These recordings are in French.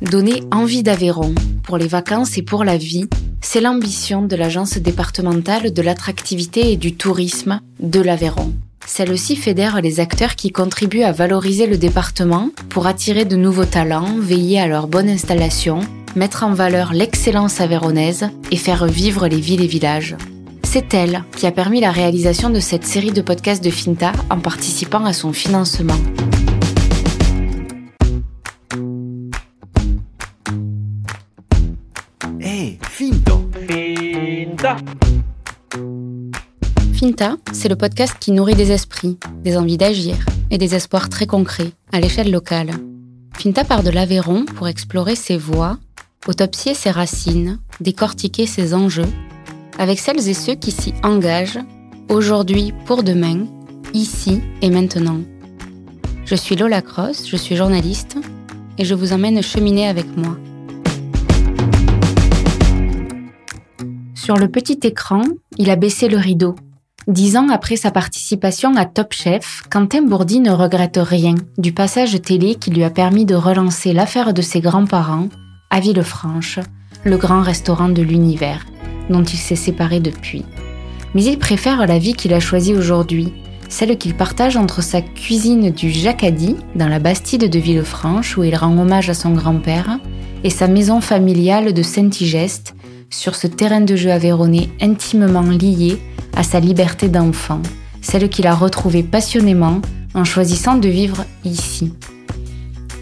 Donner envie d'Aveyron pour les vacances et pour la vie, c'est l'ambition de l'Agence départementale de l'attractivité et du tourisme de l'Aveyron. Celle-ci fédère les acteurs qui contribuent à valoriser le département pour attirer de nouveaux talents, veiller à leur bonne installation, mettre en valeur l'excellence aveyronnaise et faire vivre les villes et villages. C'est elle qui a permis la réalisation de cette série de podcasts de Finta en participant à son financement. Finta c'est le podcast qui nourrit des esprits, des envies d'agir et des espoirs très concrets à l'échelle locale. Finta part de l'Aveyron pour explorer ses voies, autopsier ses racines, décortiquer ses enjeux avec celles et ceux qui s'y engagent, aujourd'hui pour demain, ici et maintenant. Je suis Lola Cross, je suis journaliste, et je vous emmène cheminer avec moi. Sur le petit écran, il a baissé le rideau. Dix ans après sa participation à Top Chef, Quentin Bourdi ne regrette rien du passage télé qui lui a permis de relancer l'affaire de ses grands-parents à Villefranche, le grand restaurant de l'univers dont il s'est séparé depuis. Mais il préfère la vie qu'il a choisie aujourd'hui, celle qu'il partage entre sa cuisine du Jacadi, dans la Bastide de Villefranche, où il rend hommage à son grand-père, et sa maison familiale de Saint-Igeste, sur ce terrain de jeu aveyronais intimement lié à sa liberté d'enfant, celle qu'il a retrouvée passionnément en choisissant de vivre ici.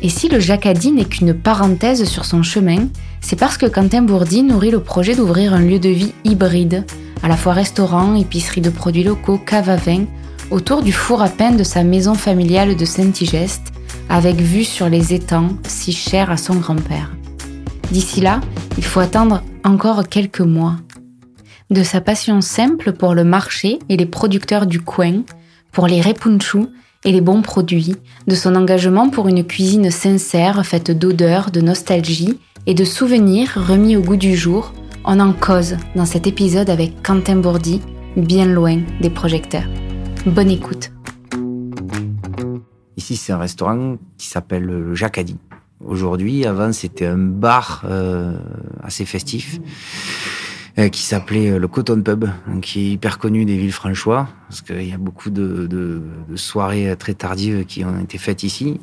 Et si le Jacadi n'est qu'une parenthèse sur son chemin, c'est parce que Quentin Bourdi nourrit le projet d'ouvrir un lieu de vie hybride, à la fois restaurant, épicerie de produits locaux, cave à vin, autour du four à pain de sa maison familiale de Saint-Igeste, avec vue sur les étangs si chers à son grand-père. D'ici là, il faut attendre encore quelques mois. De sa passion simple pour le marché et les producteurs du coin, pour les repunchus et les bons produits, de son engagement pour une cuisine sincère faite d'odeurs, de nostalgie et de souvenirs remis au goût du jour, on en cause dans cet épisode avec Quentin Bourdi, bien loin des projecteurs. Bonne écoute. Ici, c'est un restaurant qui s'appelle le Jacadi. Aujourd'hui, avant, c'était un bar euh, assez festif. Euh, qui s'appelait euh, le Cotton Pub, qui est hyper connu des villes franchois, parce qu'il y a beaucoup de, de, de, soirées très tardives qui ont été faites ici.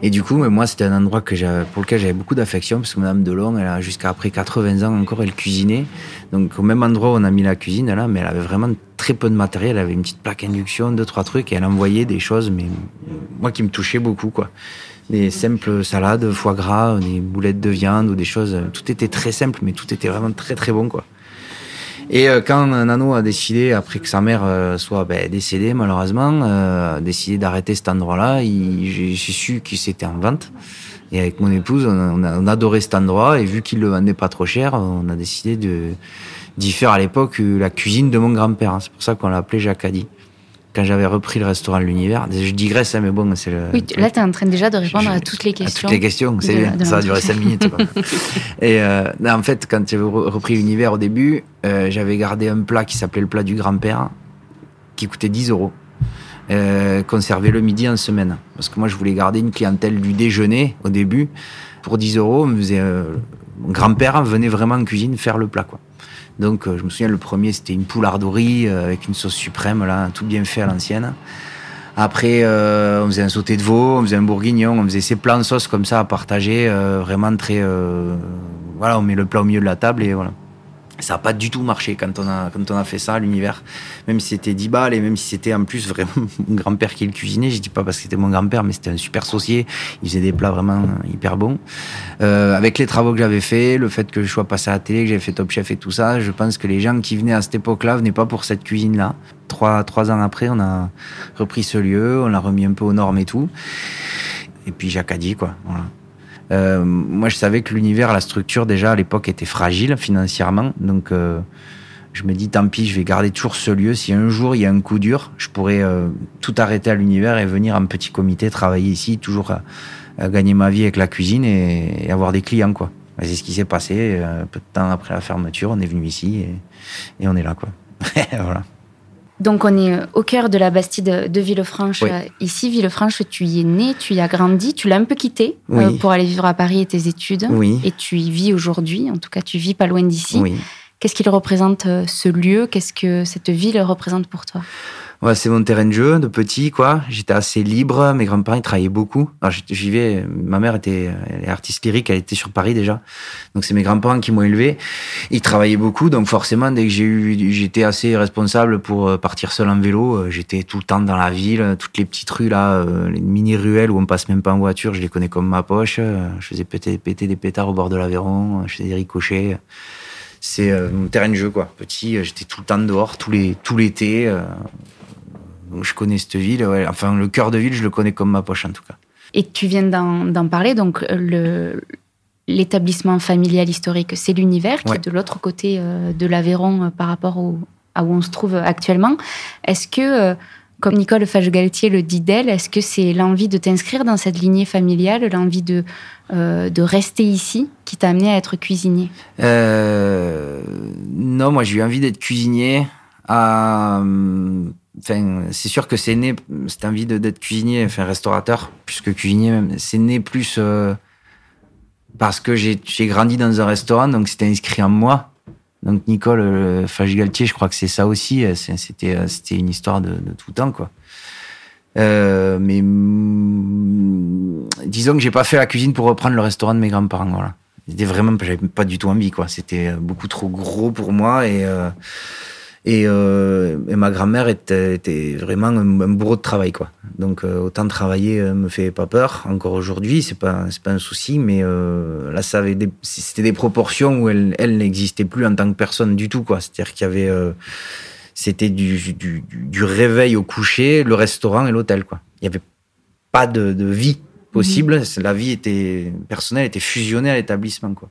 Et du coup, moi, c'était un endroit que pour lequel j'avais beaucoup d'affection, parce que Madame Delon, elle a jusqu'à après 80 ans encore, elle cuisinait. Donc au même endroit où on a mis la cuisine là, mais elle avait vraiment très peu de matériel. Elle avait une petite plaque induction, deux trois trucs, et elle envoyait des choses, mais moi qui me touchait beaucoup, quoi des simples salades, foie gras, des boulettes de viande ou des choses. Tout était très simple, mais tout était vraiment très très bon, quoi. Et euh, quand Nano a décidé, après que sa mère euh, soit ben, décédée malheureusement, euh, décidé d'arrêter cet endroit-là, j'ai su qu'il s'était en vente. Et avec mon épouse, on, a, on, adorait cet endroit et vu qu'il le vendait pas trop cher, on a décidé de d'y faire à l'époque la cuisine de mon grand-père. C'est pour ça qu'on l'a appelé Jacadi quand j'avais repris le restaurant de l'univers. Je digresse, hein, mais bon, c'est le. Oui, là, tu es en train déjà de répondre à toutes les questions. À toutes les questions, c'est bien. Ça a duré cinq minutes. Quoi. et euh, en fait, quand j'avais repris l'univers au début, euh, j'avais gardé un plat qui s'appelait le plat du grand-père, qui coûtait 10 euros. Euh, conservé le midi en semaine. Parce que moi, je voulais garder une clientèle du déjeuner au début. Pour 10 euros, mon grand-père venait vraiment en cuisine faire le plat. Quoi. Donc, euh, je me souviens, le premier, c'était une poularderie euh, avec une sauce suprême, là, tout bien fait à l'ancienne. Après, euh, on faisait un sauté de veau, on faisait un bourguignon, on faisait ces plans de sauce comme ça à partager, vraiment très. voilà, on met le plat au milieu de la table et voilà ça n'a pas du tout marché quand on a, quand on a fait ça, l'univers. Même si c'était 10 balles et même si c'était en plus vraiment mon grand-père qui le cuisinait, je dis pas parce que c'était mon grand-père, mais c'était un super saucier. Il faisait des plats vraiment hyper bons. Euh, avec les travaux que j'avais fait, le fait que je sois passé à la télé, que j'avais fait Top Chef et tout ça, je pense que les gens qui venaient à cette époque-là venaient pas pour cette cuisine-là. Trois, trois ans après, on a repris ce lieu, on l'a remis un peu aux normes et tout. Et puis Jacques a dit, quoi. Voilà. Euh, moi, je savais que l'univers, la structure, déjà à l'époque, était fragile financièrement. Donc, euh, je me dis, tant pis, je vais garder toujours ce lieu. Si un jour il y a un coup dur, je pourrais euh, tout arrêter à l'univers et venir en petit comité travailler ici, toujours à, gagner ma vie avec la cuisine et, avoir des clients, quoi. C'est ce qui s'est passé. Un peu de temps après la fermeture, on est venu ici et, et on est là, quoi. voilà. Donc on est au cœur de la Bastide de Villefranche. Ici, Villefranche, tu y es né, tu y as grandi, tu l'as un peu quitté pour aller vivre à Paris et tes études. Oui. Et tu y vis aujourd'hui, en tout cas tu vis pas loin d'ici. Qu'est-ce qu'il représente ce lieu? Qu'est-ce que cette ville représente pour toi? C'est mon terrain de jeu de petit, quoi. J'étais assez libre. Mes grands-parents, ils travaillaient beaucoup. J'y vais. Ma mère était artiste lyrique. Elle était sur Paris déjà. Donc, c'est mes grands-parents qui m'ont élevé. Ils travaillaient beaucoup. Donc, forcément, dès que j'ai eu, j'étais assez responsable pour euh, partir seul en vélo. Euh, j'étais tout le temps dans la ville. Toutes les petites rues, là, euh, les mini-ruelles où on passe même pas en voiture, je les connais comme ma poche. Je faisais péter, péter des pétards au bord de l'Aveyron. Je faisais des ricochets c'est mon terrain de jeu quoi. Petit, j'étais tout le temps dehors, tous les tout l'été je connais cette ville. Enfin, le cœur de ville, je le connais comme ma poche en tout cas. Et tu viens d'en parler, donc le, l'établissement familial historique, c'est l'univers qui est de l'autre côté euh, de l'Aveyron euh, par rapport au, à où on se trouve actuellement. Est-ce que, euh, comme Nicole Fage-Galtier le dit d'elle, est-ce que c'est l'envie de t'inscrire dans cette lignée familiale, l'envie de, de rester ici qui t'a amené à être cuisinier? Non, moi j'ai eu envie d'être cuisinier. À C'est sûr que c'est né, cette envie d'être cuisinier, enfin restaurateur, puisque cuisinier même, c'est né plus euh, parce que j'ai grandi dans un restaurant, donc c'était inscrit en moi. Donc Nicole euh, je crois que c'est ça aussi. Euh, c'était euh, c'était une histoire de, de, tout temps, quoi. Euh, mais mm, disons que j'ai pas fait la cuisine pour reprendre le restaurant de mes grands-parents. Voilà. C'était vraiment, j'avais pas du tout envie, quoi. C'était beaucoup trop gros pour moi et et, euh, et ma grand-mère était, était, vraiment un, bourreau de travail, quoi. Donc euh, autant travailler euh, me fait pas peur. Encore aujourd'hui, c'est pas c'est pas un souci, mais euh, là, ça avait c'était des proportions où elle, elle n'existait plus en tant que personne du tout, quoi. C'est-à-dire qu'il y avait euh, c'était du, du, du, réveil au coucher, le restaurant et l'hôtel, quoi. Il y avait pas de, de vie possible. Mmh. La vie était personnelle, était fusionnée à l'établissement, quoi.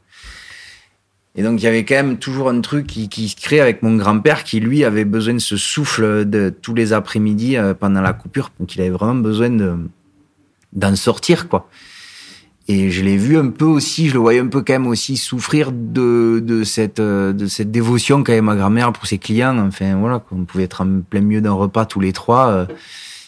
Et donc il y avait quand même toujours un truc qui, qui se crée avec mon grand-père qui lui avait besoin de ce souffle de tous les après-midi euh, pendant la coupure. Donc il avait vraiment besoin de d'en sortir quoi. Et je l'ai vu un peu aussi, je le voyais un peu quand même aussi souffrir de, de cette euh, de cette dévotion qu'avait ma grand-mère pour ses clients. Enfin voilà, on pouvait être en plein milieu d'un repas tous les trois.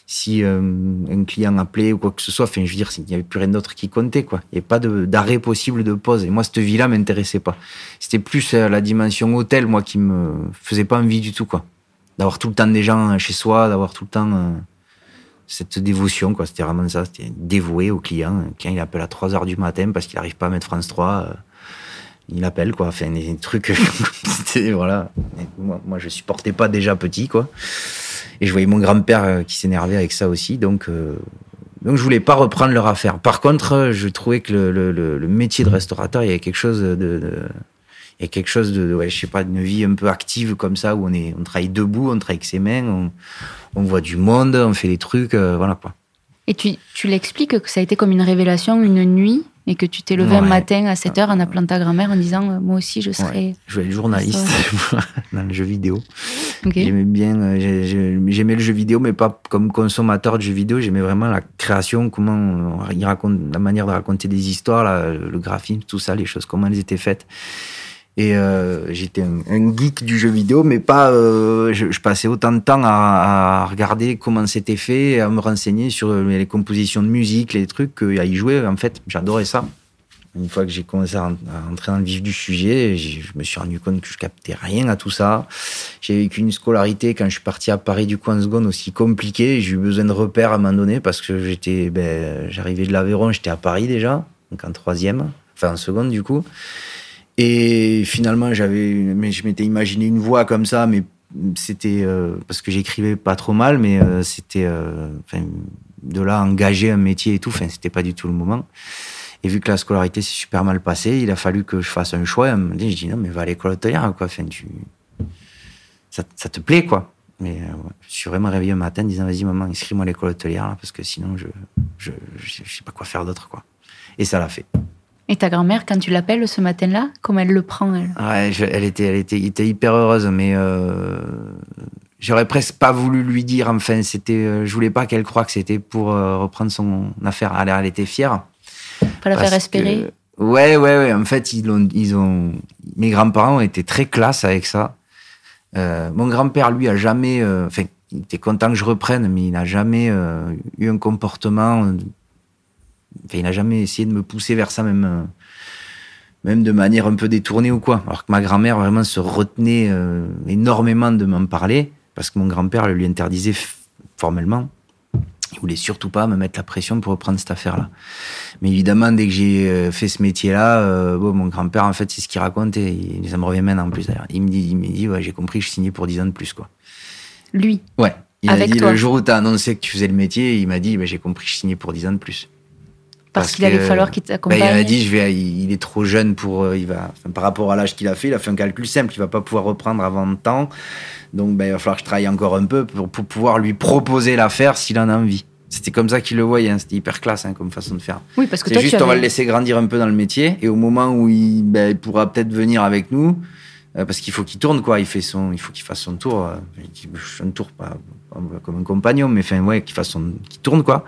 Euh, si euh, un client appelait ou quoi que ce soit, enfin, je veux dire, il n'y avait plus rien d'autre qui comptait, quoi. Il n'y avait pas d'arrêt possible de pause. Et moi, cette vie-là m'intéressait pas. C'était plus euh, la dimension hôtel, moi, qui me faisait pas envie du tout, quoi. D'avoir tout le temps des gens chez soi, d'avoir tout le temps euh, cette dévotion, quoi. C'était vraiment ça. C'était dévoué au client. Quand il appelle à 3 heures du matin parce qu'il n'arrive pas à mettre France 3, il appelle, quoi. Enfin, des trucs, voilà. moi, moi, je supportais pas déjà petit, quoi. Et je voyais mon grand-père euh, qui s'énervait avec ça aussi. Donc, euh, donc je voulais pas reprendre leur affaire. Par contre, euh, je trouvais que le, le, le métier de restaurateur, il y avait quelque chose de, de il y a quelque chose de, ouais, je sais pas, d'une vie un peu active comme ça, où on est, on travaille debout, on travaille avec ses mains, on, on voit du monde, on fait des trucs, voilà quoi. Et tu, tu l'expliques que ça a été comme une révélation, une nuit et que tu t'es levé un matin à 7 heures en appelant ta grand-mère en disant euh, moi aussi je serai je vais être journaliste dans le jeu vidéo. J'aimais bien euh, j'aimais le jeu vidéo mais pas comme consommateur de jeux vidéo. J'aimais vraiment la création comment il raconte la manière de raconter des histoires le graphisme tout ça les choses comment elles étaient faites et euh, j'étais un, geek du jeu vidéo, mais pas. Euh, je, passais autant de temps à, à regarder comment c'était fait, à me renseigner sur les compositions de musique, les trucs, qu'à y jouer. En fait, j'adorais ça. Une fois que j'ai commencé à, entrer dans le vif du sujet, je me suis rendu compte que je captais rien à tout ça. J'ai vécu une scolarité quand je suis parti à Paris du coin seconde aussi compliquée. J'ai eu besoin de repères à un moment donné parce que j'étais, ben, j'arrivais de l'Aveyron, j'étais à Paris déjà, donc en troisième, enfin en seconde du coup. Et finalement, j'avais, mais je m'étais imaginé une voix comme ça, mais c'était euh, parce que j'écrivais pas trop mal, mais euh, c'était, euh, de là engager un métier et tout, enfin, c'était pas du tout le moment. Et vu que la scolarité s'est super mal passée, il a fallu que je fasse un choix. Me dit, je dis non, mais va à l'école hôtelière, quoi. Enfin, tu, ça, ça te plaît, quoi. Mais je suis vraiment réveillé un matin disant, vas-y, maman, inscris-moi à l'école hôtelière, là, parce que sinon, je, je, je, je sais pas quoi faire d'autre, quoi. Et ça l'a fait. Et ta grand-mère, quand tu l'appelles ce matin-là, comment elle le prend elle Ouais, elle était, elle était, était hyper heureuse, mais euh, j'aurais presque pas voulu lui dire. Enfin, c'était, euh, je voulais pas qu'elle croie que c'était pour euh, reprendre son affaire. Elle, elle était fière. Pas la faire espérer. ouais, ouais, ouais. En fait, ils ont, ils ont, mes grands-parents ont été très classe avec ça. mon grand-père, lui, a jamais. Enfin, il était content que je reprenne, mais il n'a jamais eu un comportement. Enfin, il n'a jamais essayé de me pousser vers ça, même même de manière un peu détournée ou quoi. Alors que ma grand-mère vraiment se retenait énormément de m'en parler parce que mon grand-père le lui interdisait formellement. Il voulait surtout pas me mettre la pression pour reprendre cette affaire-là. Mais évidemment, dès que j'ai euh, fait ce métier-là, euh, bon, mon grand-père, en fait, c'est ce qu'il raconte et ça me revient maintenant en plus d'ailleurs. Il me dit, il me dit, ouais, j'ai compris je signais pour 10 ans de plus, quoi. Lui? Ouais. Il a dit, le jour où tu as annoncé que tu faisais le métier, il m'a dit, bah, j'ai compris je signais pour 10 ans de plus. Parce, qu'il allait falloir qu'il t'accompagne. Ben, il m'a dit, je vais, il est trop jeune pour, euh, il va, par rapport à l'âge qu'il a fait, il a fait un calcul simple, il va pas pouvoir reprendre avant le temps. Donc, ben, il va falloir que je travaille encore un peu pour, pouvoir lui proposer l'affaire s'il en a envie. C'était comme ça qu'il le voyait, hein. c'était hyper classe hein, comme façon de faire. Oui, parce que toi, juste, on va le laisser grandir un peu dans le métier, et au moment où il, il pourra peut-être venir avec nous, euh, parce qu'il faut qu'il tourne, quoi. Il fait son, il faut qu'il fasse son tour. Euh, un tour, pas, comme un compagnon, mais enfin, ouais, qu'il fasse son, qu'il tourne, quoi.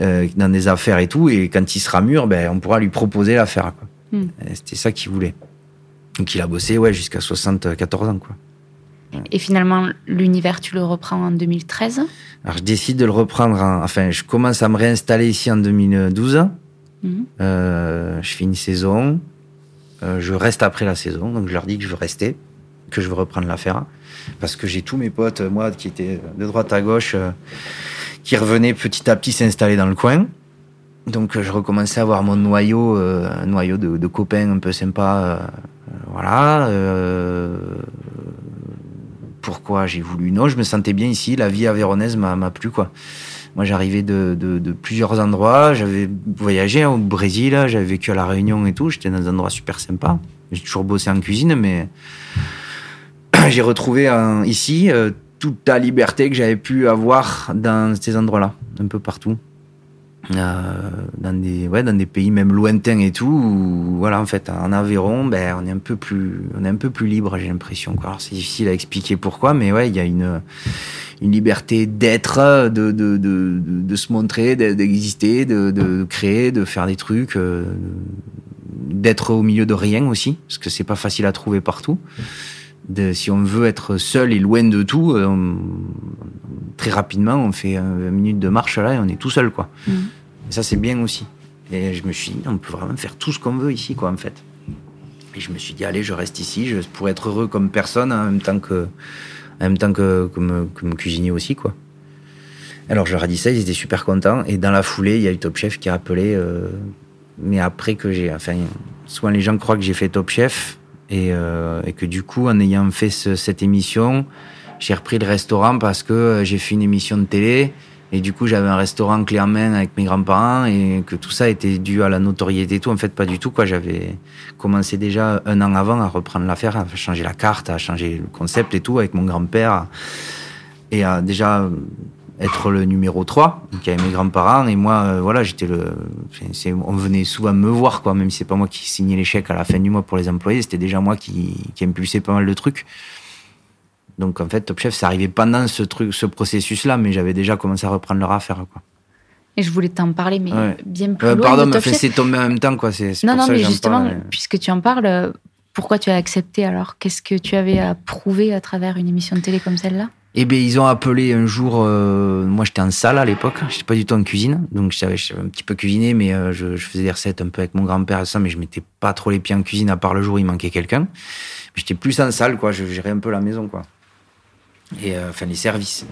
Euh, dans des affaires et tout. Et quand il sera mûr, ben, on pourra lui proposer l'affaire. Hmm. C'était ça qu'il voulait. Donc il a bossé ouais, jusqu'à 74 ans. Quoi. Et finalement, l'univers, tu le reprends en 2013 Alors je décide de le reprendre. enfin, je commence à me réinstaller ici en 2012. Hmm. Euh, je fais une saison. Euh, je reste après la saison. Donc je leur dis que je veux rester, que je veux reprendre l'affaire. Parce que j'ai tous mes potes, moi, qui étaient de droite à gauche qui revenait petit à petit s'installer dans le coin. Donc je recommençais à avoir mon noyau, euh, un noyau de, copains un peu sympa. Euh, voilà. Euh, pourquoi j'ai voulu? Non, je me sentais bien ici. La vie avéronaise m'a plu quoi. Moi, j'arrivais de, de, plusieurs endroits. J'avais voyagé au Brésil, j'avais vécu à la Réunion et tout. J'étais dans un endroit super sympa. J'ai toujours bossé en cuisine, mais j'ai retrouvé ici toute la liberté que j'avais pu avoir dans ces endroits-là, un peu partout. Euh, dans des ouais dans des pays même lointains et tout où, voilà en fait en Aveyron ben on est un peu plus on est un peu plus libre j'ai l'impression c'est difficile à expliquer pourquoi mais ouais il y a une une liberté d'être de de, de, se montrer d'exister de, de, créer de faire des trucs euh, d'être au milieu de rien aussi parce que c'est pas facile à trouver partout si on veut être seul et loin de tout, euh, très rapidement, on fait 20 minute de marche là et on est tout seul, quoi. Mm. ça, c'est bien aussi. Et je me suis dit, on peut vraiment faire tout ce qu'on veut ici, quoi, en fait. Et je me suis dit, allez, je reste ici, je pourrais être heureux comme personne en même temps que, en même temps que, comme, comme cuisinier aussi, quoi. Alors, je leur ai dit ça, ils étaient super contents. Et dans la foulée, il y a eu Top Chef qui a appelé, euh, mais après que j'ai, enfin, souvent les gens croient que j'ai fait Top Chef, euh, et, que du coup, en ayant fait cette émission, j'ai repris le restaurant parce que euh, j'ai fait une émission de télé. Et du coup, j'avais un restaurant clé en main avec mes grands-parents et que tout ça était dû à la notoriété et tout. En fait, pas du tout, quoi. J'avais commencé déjà un an avant à reprendre l'affaire, à changer la carte, à changer le concept et tout avec mon grand-père. Et à déjà être le numéro 3, donc il y avait mes grands-parents et moi euh, voilà j'étais le on venait souvent me voir quoi même si c'est pas moi qui signais les chèques à la fin du mois pour les employés c'était déjà moi qui, qui impulsait pas mal de trucs. Donc en fait Top Chef c'est arrivé pendant ce truc ce processus là mais j'avais déjà commencé à reprendre leur affaire quoi. Et je voulais t'en parler mais bien plus euh, loin pardon mais c'est tombé en même temps quoi c'est non non mais justement puisque tu en parles pourquoi tu as accepté alors? Qu'est-ce que tu avais à prouver à travers une émission de télé comme celle-là? Eh bien, ils ont appelé un jour. Euh, moi, j'étais en salle à l'époque. J'étais pas du tout en cuisine, donc je savais, un petit peu cuisiner, mais euh, je, je, faisais des recettes un peu avec mon grand-père et ça, mais je mettais pas trop les pieds en cuisine à part le jour où il manquait quelqu'un. J'étais plus en salle, quoi. Je gérais un peu la maison, quoi. Et euh, enfin les services.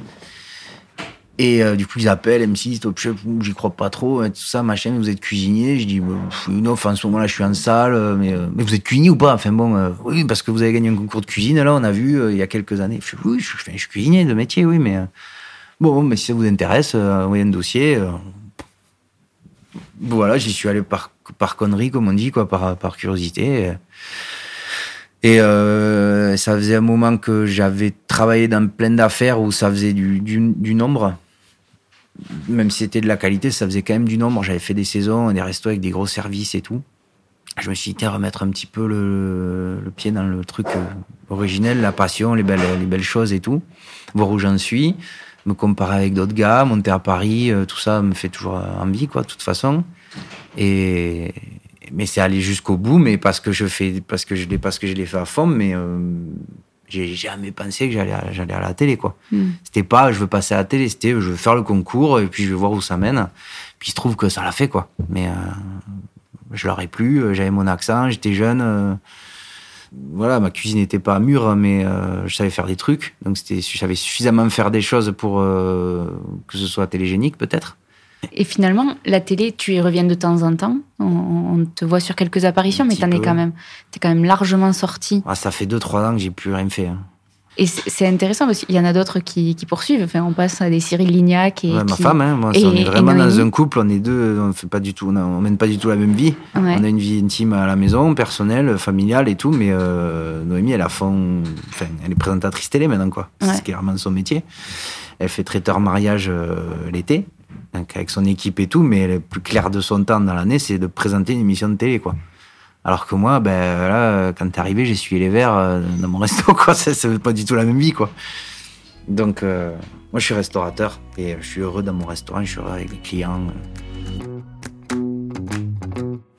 Et euh, du coup, ils appellent M6, Top Chef, j'y crois pas trop, hein, tout ça, machin, vous êtes cuisinier Je dis, bah, non, en ce moment-là, je suis en salle, euh, mais, euh, mais vous êtes cuisinier ou pas? Enfin bon, oui, parce que vous avez gagné un concours de cuisine, là, on a vu, il y a quelques années. Je oui, je, suis cuisinier de métier, oui, mais bon, mais si ça vous intéresse, envoyez un dossier. voilà, j'y suis allé par, par connerie, comme on dit, quoi, par, par curiosité. Et ça faisait un moment que j'avais travaillé dans plein d'affaires où ça faisait du, du nombre même si c'était de la qualité, ça faisait quand même du nombre. J'avais fait des saisons, des restos avec des gros services et tout. Je me suis dit, tiens, remettre un petit peu le, pied dans le truc euh, originel, la passion, les belles, les belles choses et tout. Voir où j'en suis, me comparer avec d'autres gars, monter à Paris, euh, tout ça me fait toujours envie, quoi, de toute façon. Et, mais c'est aller jusqu'au bout, mais parce que je fais, parce que je l'ai, parce que je l'ai fait à fond, mais euh, J'ai jamais pensé que j'allais j'allais à la télé quoi. Hmm. C'était pas je veux passer à la télé, c'était je veux faire le concours et puis je vais voir où ça mène. Puis il se trouve que ça l'a fait quoi. Mais euh, je l'aurais plus, j'avais mon accent, j'étais jeune. Euh, voilà, ma cuisine n'était pas mûre, mais euh, je savais faire des trucs. Donc c'était, je savais suffisamment faire des choses pour que ce soit télégénique peut-être. Et finalement, la télé, tu y reviens de temps en temps. On, te voit sur quelques apparitions, mais tu es quand même, es quand même largement sorti. Ah, ça fait 2-3 ans que j'ai plus rien fait. Hein. Et c'est intéressant parce qu'il y en a d'autres qui, poursuivent. Enfin, on passe à des Cyril Lignac et. ma femme, hein, moi, on est vraiment dans un couple, on est deux, on fait pas du tout, on, mène pas du tout la même vie. On a une vie intime à la maison, personnelle, familiale et tout, mais euh, Noémie, elle a fond, enfin, elle est présentatrice télé maintenant, quoi. C'est clairement son métier. Elle fait traiteur mariage euh, l'été avec son équipe et tout, mais le plus clair de son temps dans l'année, c'est de présenter une émission de télé, quoi. Alors que moi, ben là, quand t'es arrivé, j'ai suivi les verres euh, dans mon resto, quoi. C'est pas du tout la même vie, quoi. Donc, euh, moi, je suis restaurateur et je suis heureux dans mon restaurant, je suis heureux avec les clients.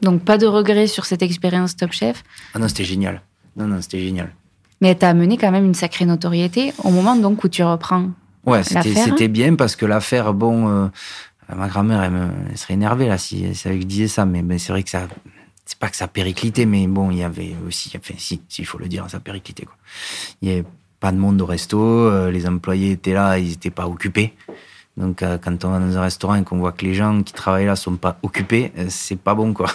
Donc, pas de regrets sur cette expérience Top Chef? Ah non, c'était génial. Non, non, c'était génial. Mais t'as amené quand même une sacrée notoriété au moment donc où tu reprends Ouais, c'était bien parce que l'affaire, bon, euh, ma grand-mère, elle, serait énervée là si, si elle disait ça, mais, c'est vrai que ça, c'est pas que ça périclitait, mais bon, il y avait aussi, enfin, si, s'il faut le dire, ça périclitait quoi. Il y avait pas de monde au resto, euh, les employés étaient là, ils étaient pas occupés. Donc, euh, quand on va dans un restaurant et qu'on voit que les gens qui travaillent là sont pas occupés, c'est pas bon quoi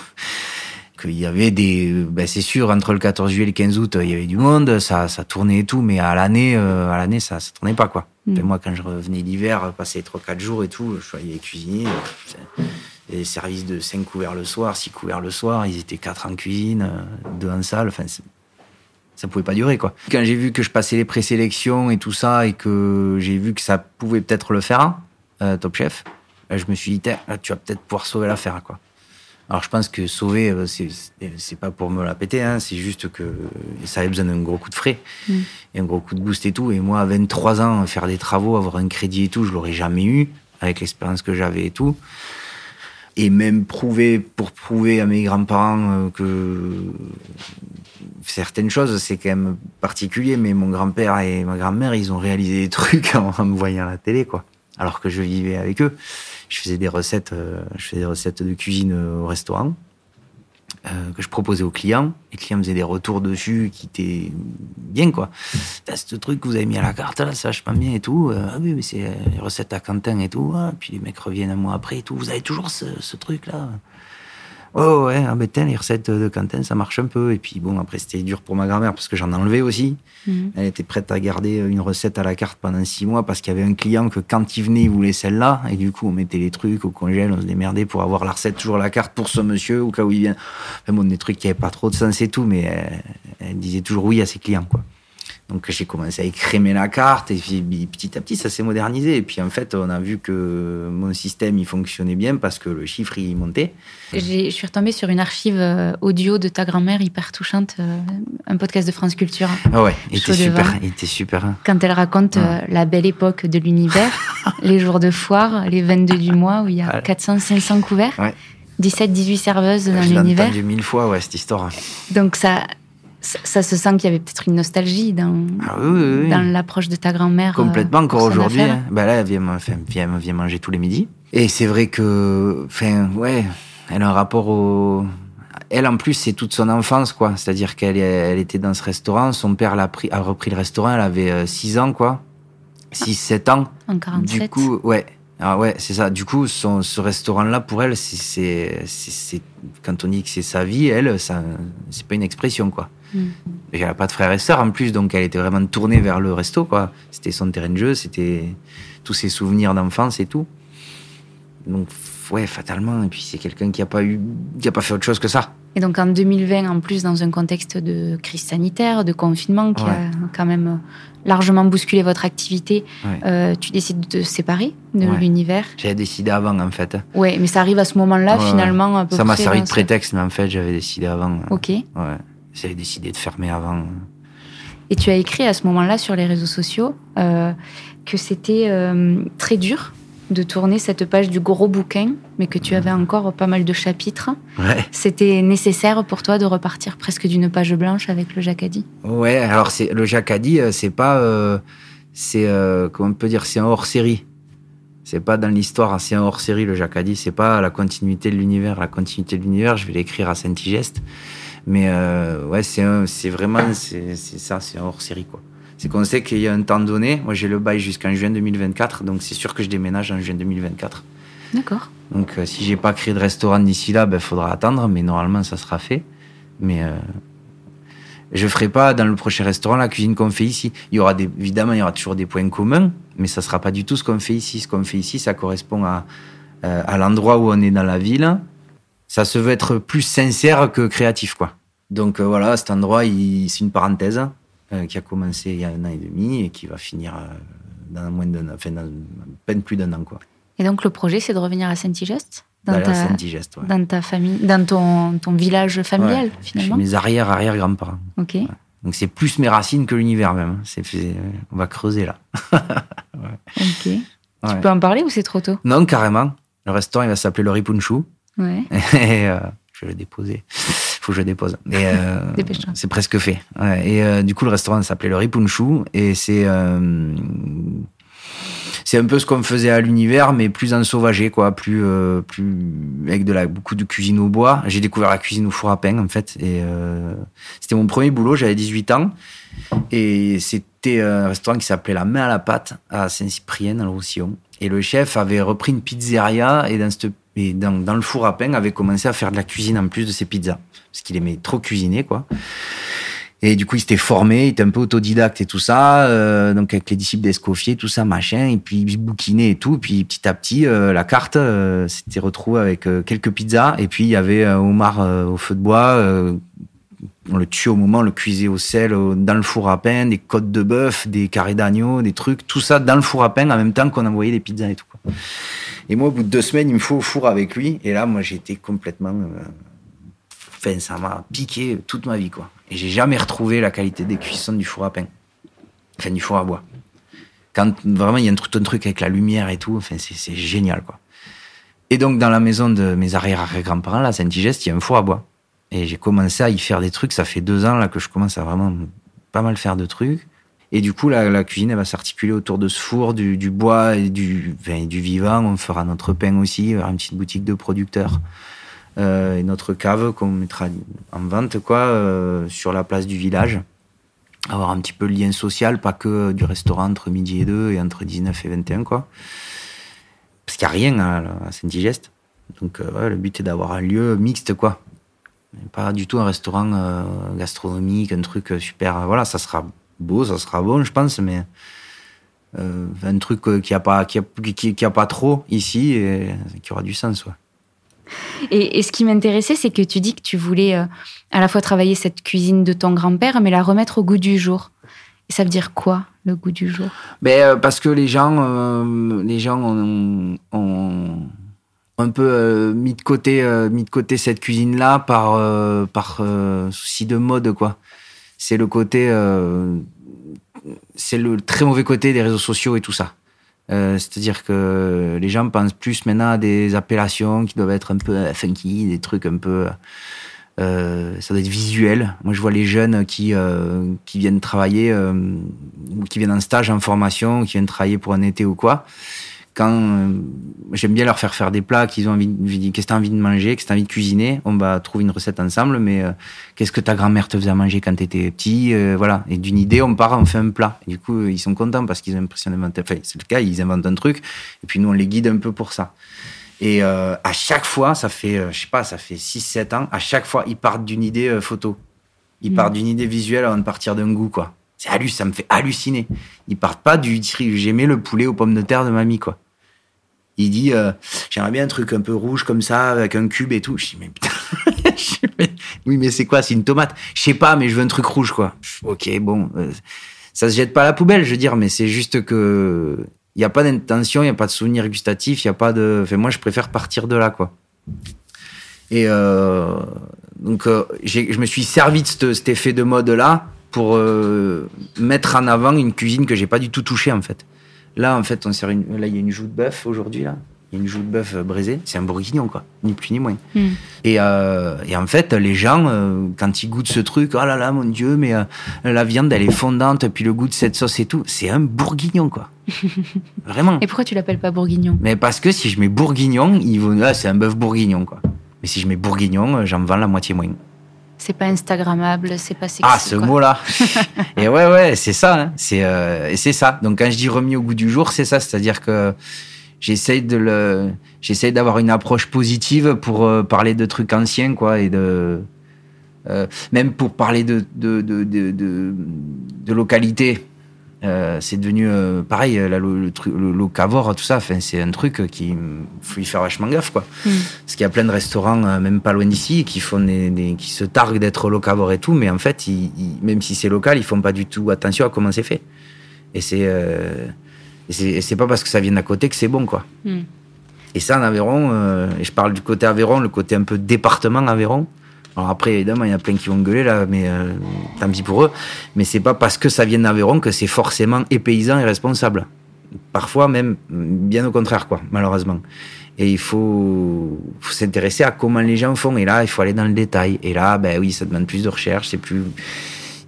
qu'il y avait des, ben c'est sûr, entre le 14 juillet et le 15 août, il y avait du monde, ça, ça tournait et tout, mais à l'année, euh, à l'année, ça, ça tournait pas, quoi. Mm. moi, quand je revenais l'hiver, passer 3-4 jours et tout, je voyais cuisiner, des services de 5 couverts le soir, 6 couverts le soir, ils étaient 4 en cuisine, 2 en salle, enfin, ça pouvait pas durer, quoi. Quand j'ai vu que je passais les présélections et tout ça, et que j'ai vu que ça pouvait peut-être le faire, euh, Top Chef, je me suis dit, tu vas peut-être pouvoir sauver l'affaire, quoi. Alors je pense que sauver, euh, c'est pas pour me la péter, hein, c'est juste que ça avait besoin d'un gros coup de frais mm. et un gros coup de boost et tout. Et moi, à 23 ans, faire des travaux, avoir un crédit et tout, je l'aurais jamais eu avec l'expérience que j'avais et tout. Et même prouver, pour prouver à mes grands-parents euh, que certaines choses, c'est quand même particulier, mais mon grand-père et ma grand-mère, ils ont réalisé des trucs en me voyant à la télé, quoi. Alors que je vivais avec eux je faisais des recettes, euh, je faisais des recettes de cuisine euh, au restaurant euh, que je proposais aux clients. Les clients faisaient des retours dessus qui étaient bien quoi. ce truc que vous avez mis à la carte là, ça pas bien et tout. ah oui, mais c'est les recettes à Quentin et tout. Ah, puis les mecs reviennent un mois après et tout. Vous avez toujours ce, ce truc là. Oh ouais, ah ben, les recettes de Quentin, ça marche un peu. Et puis bon, après, c'était dur pour ma grand-mère parce que j'en enlevais aussi. Mhm. Elle était prête à garder une recette à la carte pendant six mois parce qu'il y avait un client que quand il venait, il voulait celle-là. Et du coup, on mettait les trucs au congèle, on se démerdait pour avoir la recette, toujours la carte pour ce monsieur, au cas où il vient. Enfin bon, des trucs qui n'avaient pas trop de sens et tout, mais elle, elle disait toujours oui à ses clients, quoi. Donc j'ai commencé à écrémer la carte et puis petit à petit ça s'est modernisé. Et puis en fait on a vu que mon système il fonctionnait bien parce que le chiffre il montait. Je suis retombée sur une archive euh, audio de ta grand-mère hyper touchante, euh, un podcast de France Culture. Ah ouais, il était super, il était super. Hein. Quand elle raconte euh, la belle époque de l'univers, les jours de foire, les 22 du mois où il y a 400-500 couverts. 17-18 serveuses dans l'univers. J'ai entendu mille fois, ouais, cette histoire. Donc ça, ça, se sent qu'il y avait peut-être une nostalgie dans, ah dans l'approche de ta grand-mère. Euh, Complètement, encore aujourd'hui. Hein. Bah là, elle vient, vient, manger tous les midis. Et c'est vrai que, enfin, ouais, elle a un rapport au. Elle, en plus, c'est toute son enfance, quoi. C'est-à-dire qu'elle elle était dans ce restaurant. Son père l'a pris, a repris le restaurant. Elle avait 6 euh, ans, quoi. 6-7 ans. En 47. Du coup, ouais. Ah ouais, c'est ça. Du coup, son, ce restaurant-là, pour elle, c'est, quand on dit que c'est sa vie, elle, ça, c'est pas une expression, quoi. Mm. Elle n'a pas de frères et sœurs en plus, donc elle était vraiment tournée vers le resto, quoi. C'était son terrain de jeu, c'était tous ses souvenirs d'enfance et tout. Donc, ouais, fatalement. Et puis, c'est quelqu'un qui n'a pas eu, qui a pas fait autre chose que ça. Et donc, en 2020, en plus, dans un contexte de crise sanitaire, de confinement, qui a quand même largement bousculé votre activité, euh, tu décides de te séparer de l'univers? J'avais décidé avant, en fait. Ouais, mais ça arrive à ce moment-là, finalement. ça m'a servi de prétexte, mais en fait, j'avais décidé avant. Ok. Ouais. J'avais décidé de fermer avant. Et tu as écrit à ce moment-là sur les réseaux sociaux euh, que c'était euh, très dur de tourner cette page du gros bouquin, mais que tu avais encore pas mal de chapitres. C'était nécessaire pour toi de repartir presque d'une page blanche avec le Jacadi Ouais, alors c'est le Jacadi, euh, c'est pas, euh, c'est comment on peut dire, c'est un hors série. C'est pas dans l'histoire, c'est un hors série le Jacadi. C'est pas la continuité de l'univers. La continuité de l'univers, je vais l'écrire à Saint-Igeste. Mais ouais, c'est vraiment c'est ça, c'est hors série quoi c'est qu'on sait qu'il y a un temps donné. Moi, j'ai le bail jusqu'en juin 2024, donc c'est sûr que je déménage en juin 2024. D'accord. Donc, euh, si j'ai pas créé de restaurant d'ici là, il ben, faudra attendre, mais normalement, ça sera fait. Mais euh, je ferai pas dans le prochain restaurant la cuisine qu'on fait ici. Il y aura des, évidemment, il y aura toujours des points communs, mais ça sera pas du tout ce qu'on fait ici. Ce qu'on fait ici, ça correspond à, euh, à l'endroit où on est dans la ville. Ça se veut être plus sincère que créatif, quoi. Donc euh, voilà, cet endroit, c'est une parenthèse. Euh, qui a commencé il y a un an et demi et qui va finir euh, dans moins d'un enfin, dans peine plus d'un an. Quoi. Et donc le projet, c'est de revenir à Saint-Igeste dans, ta, ouais. dans ta famille, dans ton, ton village familial finalement. Chez mes arrière arrière grands-parents. Ok. Donc c'est plus mes racines que l'univers même. C'est, on va creuser là. ok. Tu peux en parler ou c'est trop tôt? Non, carrément. Le restaurant il va s'appeler le Ripunchou. Ouais. Et euh, je vais le déposer faut que je dépose. Et euh, c'est presque fait. Et euh, du coup, le restaurant s'appelait le Ripunchu et c'est euh, c'est un peu ce qu'on faisait à l'univers, mais plus ensauvagé, quoi, plus plus avec de la beaucoup de cuisine au bois. J'ai découvert la cuisine au four à pain en fait, et c'était mon premier boulot. J'avais 18 ans et c'était un restaurant qui s'appelait La Main à la Pâte à Saint-Cyprien dans le Roussillon. Et le chef avait repris une pizzeria et dans cette et dans, le four à pain avait commencé à faire de la cuisine en plus de ses pizzas parce qu'il aimait trop cuisiner quoi. Et du coup, il s'était formé, il était un peu autodidacte et tout ça, euh, donc avec les disciples d'Escoffier, tout ça, machin, et puis il bouquinait et tout, et puis petit à petit, euh, la carte euh, s'était retrouvée avec quelques pizzas, et puis il y avait Omar au feu de bois, on le tuait au moment, on le cuisait au sel, dans le four à pain, des côtes de bœuf, des carrés d'agneau, des trucs, tout ça dans le four à pain en même temps qu'on envoyait des pizzas et tout. Quoi. Et moi, au bout de deux semaines, il me faut au four avec lui. Et là, moi, j'étais complètement. Euh, enfin, ça m'a piqué toute ma vie, quoi. Et j'ai jamais retrouvé la qualité des cuissons du four à pain. Enfin, du four à bois. Quand vraiment, il y a un truc, un truc avec la lumière et tout, enfin, c'est génial, quoi. Et donc, dans la maison de mes arrière-grands-parents, là, Saint-Igeste, il y a un four à bois. Et j'ai commencé à y faire des trucs. Ça fait deux ans, là, que je commence à vraiment pas mal faire de trucs. Et du coup, la, cuisine, elle va s'articuler autour de ce four, du, bois et du, enfin, du vivant. On fera notre pain aussi, une petite boutique de producteurs. Euh, et notre cave qu'on mettra en vente, quoi, euh, sur la place du village. Avoir un petit peu le lien social, pas que du restaurant entre midi et deux et entre 19 et 21, quoi. Parce qu'il n'y a rien à, Saint-Digeste. Donc, euh, le but est d'avoir un lieu mixte, quoi. Pas du tout un restaurant gastronomique, un truc super. Voilà, ça sera beau, ça sera bon, je pense, mais euh, un truc euh, qui a pas qui a, qui, a pas trop ici et qui aura du sens, ouais. Et, ce qui m'intéressait, c'est que tu dis que tu voulais euh, à la fois travailler cette cuisine de ton grand-père, mais la remettre au goût du jour. Et ça veut dire quoi, le goût du jour? Ben, Parce que les gens, les gens ont, ont, un peu mis, de côté, mis de côté cette cuisine-là par, par souci de mode, quoi c'est le côté, euh, c'est le très mauvais côté des réseaux sociaux et tout ça. Euh, c'est-à-dire que les gens pensent plus maintenant à des appellations qui doivent être un peu funky, des trucs un peu, euh, ça doit être visuel. Moi, je vois les jeunes qui qui viennent travailler ou qui viennent en stage, en formation, qui viennent travailler pour un été ou quoi quand euh, j'aime bien leur faire faire des plats qu'ils ont envie, qu'est-ce que tu as envie de manger, qu'est-ce que tu as envie de cuisiner, on va trouver une recette ensemble, mais euh, qu'est-ce que ta grand-mère te faisait manger quand tu étais petit, euh, voilà. Et d'une idée, on part, on fait un plat. du coup, ils sont contents parce qu'ils ont l'impression d'inventer, enfin, c'est le cas, ils inventent un truc, et puis nous, on les guide un peu pour ça. Et à chaque fois, ça fait, je sais pas, ça fait 6-7 ans, à chaque fois, ils partent d'une idée photo. Ils mmh. partent d'une idée visuelle avant de partir d'un goût, quoi. C'est ça me fait halluciner. Ils partent pas du j'aimais le poulet aux pommes de terre de mamie, quoi. Il dit euh, j'aimerais bien un truc un peu rouge comme ça avec un cube et tout. Je dis mais putain. oui mais c'est quoi? C'est une tomate Je sais pas mais je veux un truc rouge quoi. Ok bon euh, ça se jette pas à la poubelle je veux dire mais c'est juste que il y a pas d'intention, il y a pas de souvenir gustatif, il y a pas de. Enfin moi je préfère partir de là quoi. Et euh, donc je me suis servi de cet effet de mode là pour mettre en avant une cuisine que j'ai pas du tout touchée en fait Là, en fait, on sert une, là, il y a une joue de bœuf aujourd'hui, là. Il y a une joue de bœuf braisée. C'est un bourguignon, quoi. Ni plus ni moins. Hmm. Et, euh, et, en fait, les gens, euh, quand ils goûtent ce truc, oh là là, mon Dieu, mais euh, la viande, elle est fondante, puis le goût de cette sauce et tout, c'est un bourguignon, quoi. Vraiment. Et pourquoi tu l'appelles pas bourguignon? Mais parce que si je mets bourguignon, ils vont, ah, c'est un bœuf bourguignon, quoi. Mais si je mets bourguignon, j'en vends la moitié moins. C'est pas Instagrammable, c'est pas sexy. Ah, ce mot-là. et ouais, ouais, c'est ça. Hein. C'est euh, c'est ça. Donc quand je dis remis au goût du jour, c'est ça. C'est-à-dire que j'essaye de le, j'essaye d'avoir une approche positive pour euh, parler de trucs anciens, quoi, et de euh, même pour parler de de de de, de, de localité. Euh, c'est devenu euh, pareil, la, le, le, locavore, tout ça. Enfin, c'est un truc qui faut y faire vachement gaffe, quoi. Mm. Parce qu'il y a plein de restaurants, euh, même pas loin d'ici, qui font des, des, qui se targuent d'être locavore et tout, mais en fait, ils, ils, même si c'est local, ils font pas du tout attention à comment c'est fait. Et c'est euh, et c'est pas parce que ça vient d'à côté que c'est bon, quoi. Mm. Et ça, en Aveyron, euh, et je parle du côté Aveyron, le côté un peu département Aveyron. Alors après, évidemment, il y a plein qui vont gueuler là, mais euh, tant pis pour eux. Mais c'est pas parce que ça vient d'Aveyron que c'est forcément épaysan et responsable. Parfois même, bien au contraire, quoi, malheureusement. Et il faut, faut s'intéresser à comment les gens font. Et là, il faut aller dans le détail. Et là, ben oui, ça demande plus de recherche, c'est plus,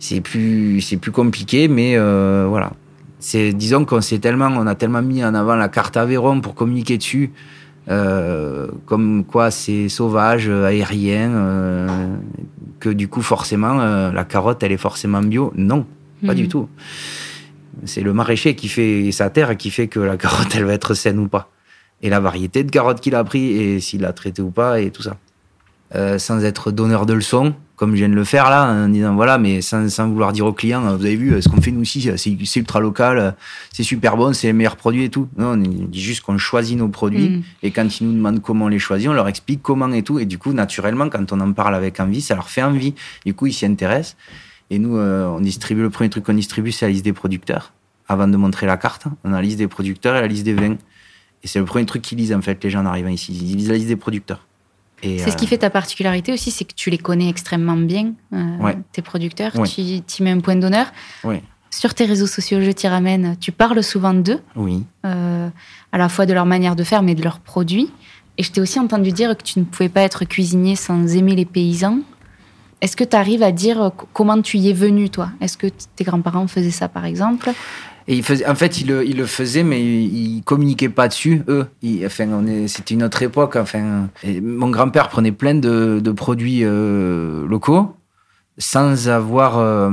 c'est plus, c'est plus compliqué, mais euh, voilà. C'est, disons qu'on s'est tellement, on a tellement mis en avant la carte Aveyron pour communiquer dessus. Euh, comme quoi c'est sauvage, aérien, euh, que du coup forcément euh, la carotte elle est forcément bio. Non, pas du tout. C'est le maraîcher qui fait sa terre qui fait que la carotte elle va être saine ou pas. Et la variété de carottes qu'il a pris et s'il l'a traité ou pas et tout ça. Euh, sans être donneur de leçons, comme je viens de le faire là, en disant voilà, mais sans, sans vouloir dire aux clients, vous avez vu, ce qu'on fait nous aussi, c'est c'est ultra local, c'est super bon, c'est les meilleurs produits et tout. Non, on dit juste qu'on choisit nos produits Mm. et quand ils nous demandent comment on les choisit, on leur explique comment et tout. Et du coup, naturellement, quand on en parle avec envie, ça leur fait envie. Du coup, ils s'y intéressent. Et nous, euh, on distribue, le premier truc qu'on distribue, c'est la liste des producteurs. Avant de montrer la carte, on a la liste des producteurs et la liste des vins. Et c'est le premier truc qu'ils lisent, en fait, les gens en arrivant ici. Ils lisent la liste des producteurs. C'est ce qui euh, fait ta particularité aussi, c'est que tu les connais extrêmement bien, euh, Ouais. tes producteurs. Ouais. Tu tu mets un point d'honneur. Sur tes réseaux sociaux, je t'y ramène, tu parles souvent d'eux, Oui. euh, à la fois de leur manière de faire, mais de leurs produits. Et je t'ai aussi entendu dire que tu ne pouvais pas être cuisinier sans aimer les paysans. Est-ce que tu arrives à dire comment tu y es venu, toi? Est-ce que tes grands-parents faisaient ça, par exemple? Il faisait, en fait, il le, faisait, mais il, il communiquait pas dessus, eux. Enfin, c'était une autre époque. Enfin, mon grand-père prenait plein de, produits euh, locaux sans avoir, euh,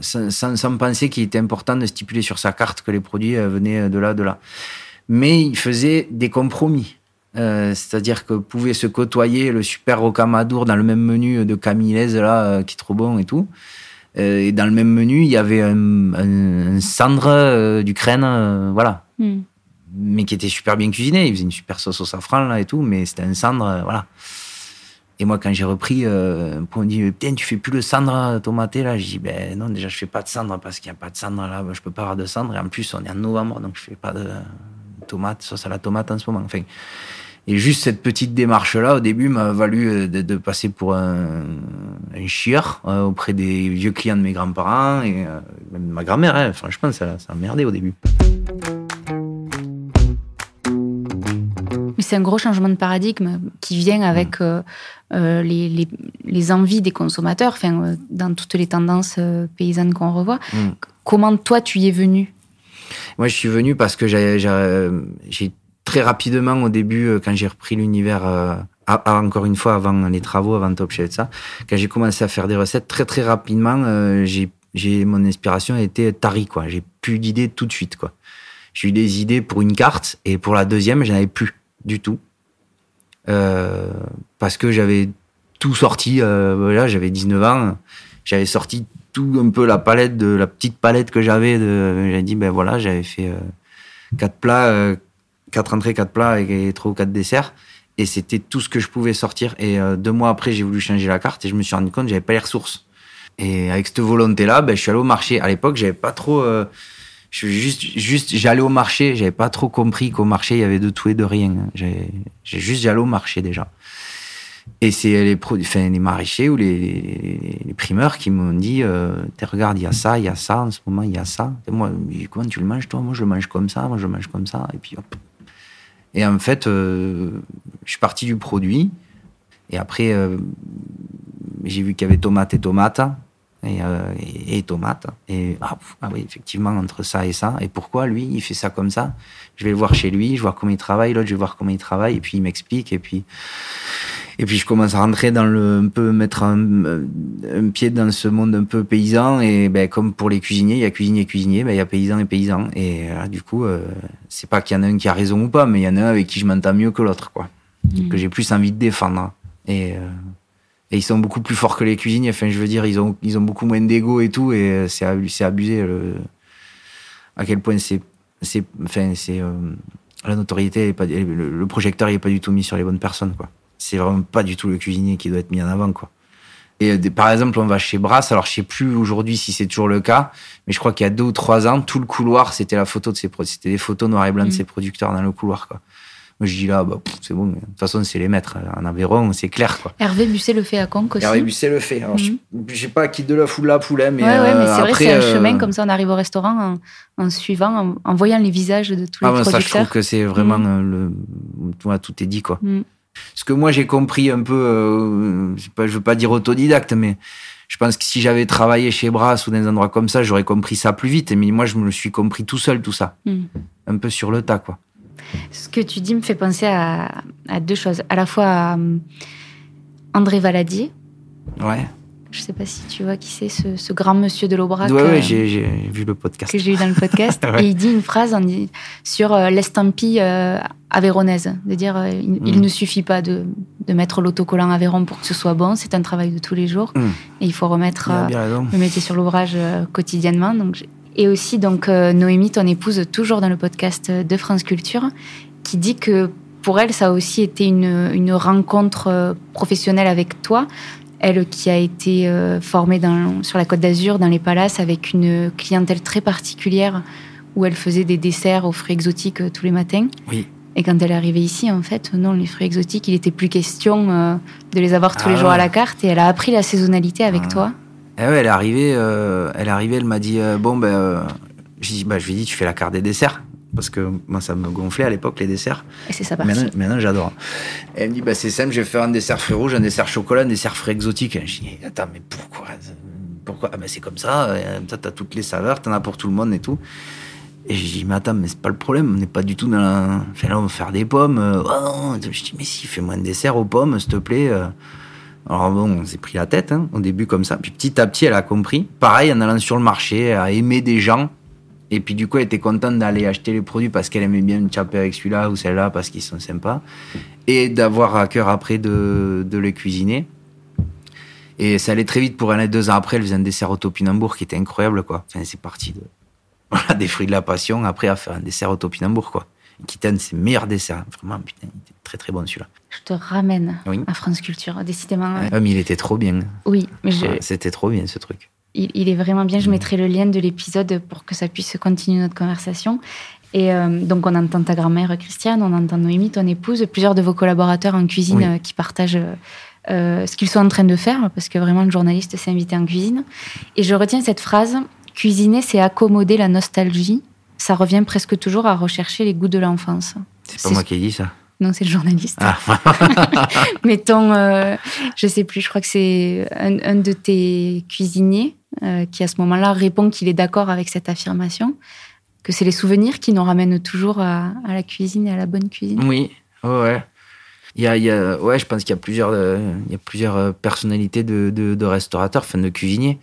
sans, sans, penser qu'il était important de stipuler sur sa carte que les produits euh, venaient de là, de là. Mais il faisait des compromis. C'est-à-dire que pouvait se côtoyer le super rocamadour dans le même menu de Camillez là qui est trop bon et tout et dans le même menu il y avait un, un, un cendre euh, d'Ukraine euh, voilà. Hmm. mais qui était super bien cuisiné. Il faisait une super sauce au safran là et tout mais c'était un cendre euh, voilà. Et moi quand j'ai repris euh, on me dit putain tu fais plus le cendre tomaté là je dis ben non déjà je fais pas de cendre parce qu'il y a pas de cendre là je peux pas avoir de cendre. Et en plus on est en novembre donc je fais pas de tomate sauce à la tomate en ce moment. Enfin et juste cette petite démarche-là, au début, m'a valu euh, de, de passer pour un, un chieur euh, auprès des vieux clients de mes grands-parents et euh, même de ma grand-mère. Hein. Franchement, ça, ça a merdé au début. Mais c'est un gros changement de paradigme qui vient avec euh, euh, les, les, les envies des consommateurs, enfin, euh, dans toutes les tendances euh, paysannes qu'on revoit. Mm. Comment toi, tu y es venu? Moi, je suis venu parce que j'ai très rapidement, au début, euh, quand j'ai repris l'univers, euh, encore une fois, avant les travaux, avant Top Chef et ça, quand j'ai commencé à faire des recettes, très très rapidement, euh, j'ai j'ai mon inspiration été tarie, quoi. J'ai plus d'idées tout de suite, quoi. J'ai eu des idées pour une carte et pour la deuxième, j'en avais plus du tout. Euh, parce que j'avais tout sorti, voilà, j'avais 19 ans, j'avais sorti tout un peu la palette de la petite palette que j'avais de j'ai dit ben voilà j'avais fait euh, quatre plats quatre entrées quatre plats et, et trois ou quatre desserts. Et c'était tout ce que je pouvais sortir. Et euh, deux mois après j'ai voulu changer la carte et je me suis rendu compte que j'avais pas les ressources. Et avec cette volonté là ben je suis allé au marché. À l'époque j'avais pas trop euh, juste juste j'allais au marché. J'avais pas trop compris qu'au marché il y avait de tout et de rien. J'ai juste j'allais au marché déjà. Et c'est les, enfin, les maraîchers ou les, les, primeurs qui m'ont dit euh, Regarde, il y a ça, il y a ça, en ce moment, il y a ça. Et moi, comment tu le manges, toi? Moi, je le mange comme ça, moi, je le mange comme ça. Et puis, hop. Et en fait, euh, je suis parti du produit. Et après, euh, j'ai vu qu'il y avait tomate et tomate. Euh, et, et, tomates. Et ah, ah, oui, effectivement, entre ça et ça. Et pourquoi lui, il fait ça comme ça? Je vais le voir chez lui, je voir comment il travaille, l'autre, je vais voir comment il travaille, et puis il m'explique, et puis. Et puis je commence à rentrer dans le, un peu mettre un, pied dans ce monde un peu paysan. Et ben, comme pour les cuisiniers, il y a cuisinier et cuisinier, ben, il y a paysan et paysan. Et euh, du coup, euh, c'est pas qu'il y en a un qui a raison ou pas, mais il y en a un avec qui je m'entends mieux que l'autre, quoi. Mmh. Que j'ai plus envie de défendre. Et, et ils sont beaucoup plus forts que les cuisiniers. Enfin, je veux dire, ils ont, ils ont beaucoup moins d'ego et tout, et euh, c'est, abusé le, à quel point c'est, c'est, enfin, c'est euh, la notoriété, pas, le, projecteur n'est pas du tout mis sur les bonnes personnes, quoi. C'est vraiment pas du tout le cuisinier qui doit être mis en avant, quoi. Et euh, par exemple, on va chez Brass. Alors, je sais plus aujourd'hui si c'est toujours le cas, mais je crois qu'il y a deux ou trois ans, tout le couloir, c'était la photo de ces, c'était des photos noir et blanc de ces mmh. producteurs dans le couloir, quoi. Moi, je dis là, bah, c'est bon. De toute façon, c'est les maîtres. En Aveyron, c'est clair. Quoi. Hervé Busset le fait à Conques aussi. Hervé Busset le fait. Alors, je, mhm. sais pas qui de la foule la poulet, mais. Ouais, ouais, mais c'est vrai, c'est un euh, chemin comme ça. On arrive au restaurant en, suivant, en, voyant les visages de tous les ah, producteurs. Ça, je trouve que c'est vraiment mhm. euh, le. Tout est dit, quoi. Mhm. Ce que moi, j'ai compris un peu, euh, pas, je veux pas dire autodidacte, mais je pense que si j'avais travaillé chez Brass ou dans des endroits comme ça, j'aurais compris ça plus vite. Mais moi, je me le suis compris tout seul, tout ça. Un peu sur le tas, quoi. Ce que tu dis me fait penser à, deux choses. À la fois à euh, André Valadier. Ouais. Je sais pas si tu vois qui c'est, ce, grand monsieur de l'Aubrac. Oui, ouais, j'ai vu le podcast. Que j'ai eu dans le podcast. Et il dit une phrase sur euh, l'estampille euh, avéronaise. De dire, il, mm. ne suffit pas de, mettre l'autocollant Aveyron pour que ce soit bon. C'est un travail de tous les jours. Mm. Et il faut remettre le métier sur l'ouvrage quotidiennement. Donc, et aussi, donc, euh, Noémie, ton épouse, toujours dans le podcast de France Culture, qui dit que pour elle, ça a aussi été une, une rencontre euh, professionnelle avec toi. Elle qui a été euh, formée dans, sur la Côte d'Azur, dans les palaces, avec une clientèle très particulière, où elle faisait des desserts aux fruits exotiques tous les matins. Oui. Et quand elle est arrivée ici, en fait, non, les fruits exotiques, il était plus question de les avoir tous les ah jours à la carte. Et elle a appris la saisonnalité avec ah. toi. Eh ouais, elle est arrivée, euh, elle est arrivée, elle m'a dit euh, bon ben, euh, bah, je lui ai dit tu fais la carte des desserts parce que moi ça me gonflait à l'époque les desserts. Et c'est ça Maintenant, maintenant j'adore. Elle me dit bah c'est simple, je vais faire un dessert fruits rouges, un dessert chocolat, un dessert fruits exotiques. Je dis attends mais pourquoi pourquoi? Ah ben c'est comme ça, tu t'as toutes les saveurs, t'en as pour tout le monde et tout. Et je dis mais attends mais c'est pas le problème, on n'est pas du tout dans la... Enfin, là on va faire des pommes. Oh, je dis mais si fais-moi un dessert aux pommes s'il te plaît. Alors bon, on s'est pris la tête hein, au début comme ça. Puis petit à petit, elle a compris. Pareil, en allant sur le marché, elle a aimé des gens. Et puis du coup, elle était contente d'aller acheter les produits parce qu'elle aimait bien chaper avec celui-là ou celle-là parce qu'ils sont sympas. Et d'avoir à cœur après de, de les cuisiner. Et ça allait très vite pour elle. Deux ans après, elle faisait un dessert au topinambour qui était incroyable, quoi. Enfin, c'est parti des fruits de la passion après à faire un dessert au topinambour, quoi qui était un de ses meilleurs desserts. Vraiment, putain, il était très très bon celui-là. Je te ramène à France Culture, décidément. Ah, mais il était trop bien. Oui, mais je... C'était trop bien ce truc. Il, est vraiment bien. Je mettrai le lien de l'épisode pour que ça puisse continuer notre conversation. Et euh, donc, on entend ta grand-mère Christiane, on entend Noémie, ton épouse, plusieurs de vos collaborateurs en cuisine euh, qui partagent euh, ce qu'ils sont en train de faire, parce que vraiment, le journaliste s'est invité en cuisine. Et je retiens cette phrase cuisiner, c'est accommoder la nostalgie ça revient presque toujours à rechercher les goûts de l'enfance. C'est pas moi qui ai dit ça. Non, c'est le journaliste. Ah. Mettons, euh, je sais plus, je crois que c'est un, de tes cuisiniers euh, qui à ce moment-là répond qu'il est d'accord avec cette affirmation, que c'est les souvenirs qui nous ramènent toujours à, la cuisine et à la bonne cuisine. Oui, ouais. Il y a, il y a ouais, je pense qu'il y a plusieurs, euh, il y a plusieurs personnalités de, de, de restaurateurs, enfin de cuisiniers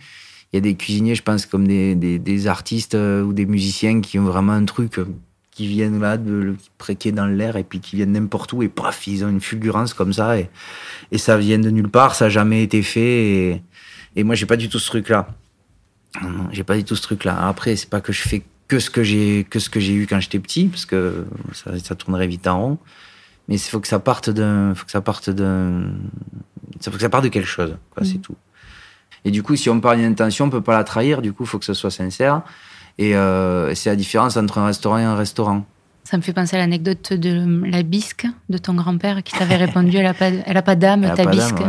il y a des cuisiniers, je pense, comme des, des, artistes euh, ou des musiciens qui ont vraiment un truc euh, qui viennent là, de, qui dans l'air et puis qui viennent n'importe où et paf, ils ont une fulgurance comme ça et, et ça vient de nulle part, ça n'a jamais été fait et, et moi j'ai pas du tout ce truc là. J'ai pas du tout ce truc là. Après, c'est pas que je fais que ce que j'ai que ce que j'ai eu quand j'étais petit parce que ça, ça, tournerait vite en rond. Mais il faut que ça parte d'un, faut que ça parte d'un, faut que ça parte de quelque chose, quoi, c'est mmh. tout. Et du coup, si on parle d'une intention, on peut pas la trahir. Du coup, il faut que ce soit sincère. Et euh, c'est la différence entre un restaurant et un restaurant. Ça me fait penser à l'anecdote de la bisque de ton grand-père qui t'avait répondu elle n'a pas, elle a pas d'âme, ta bisque.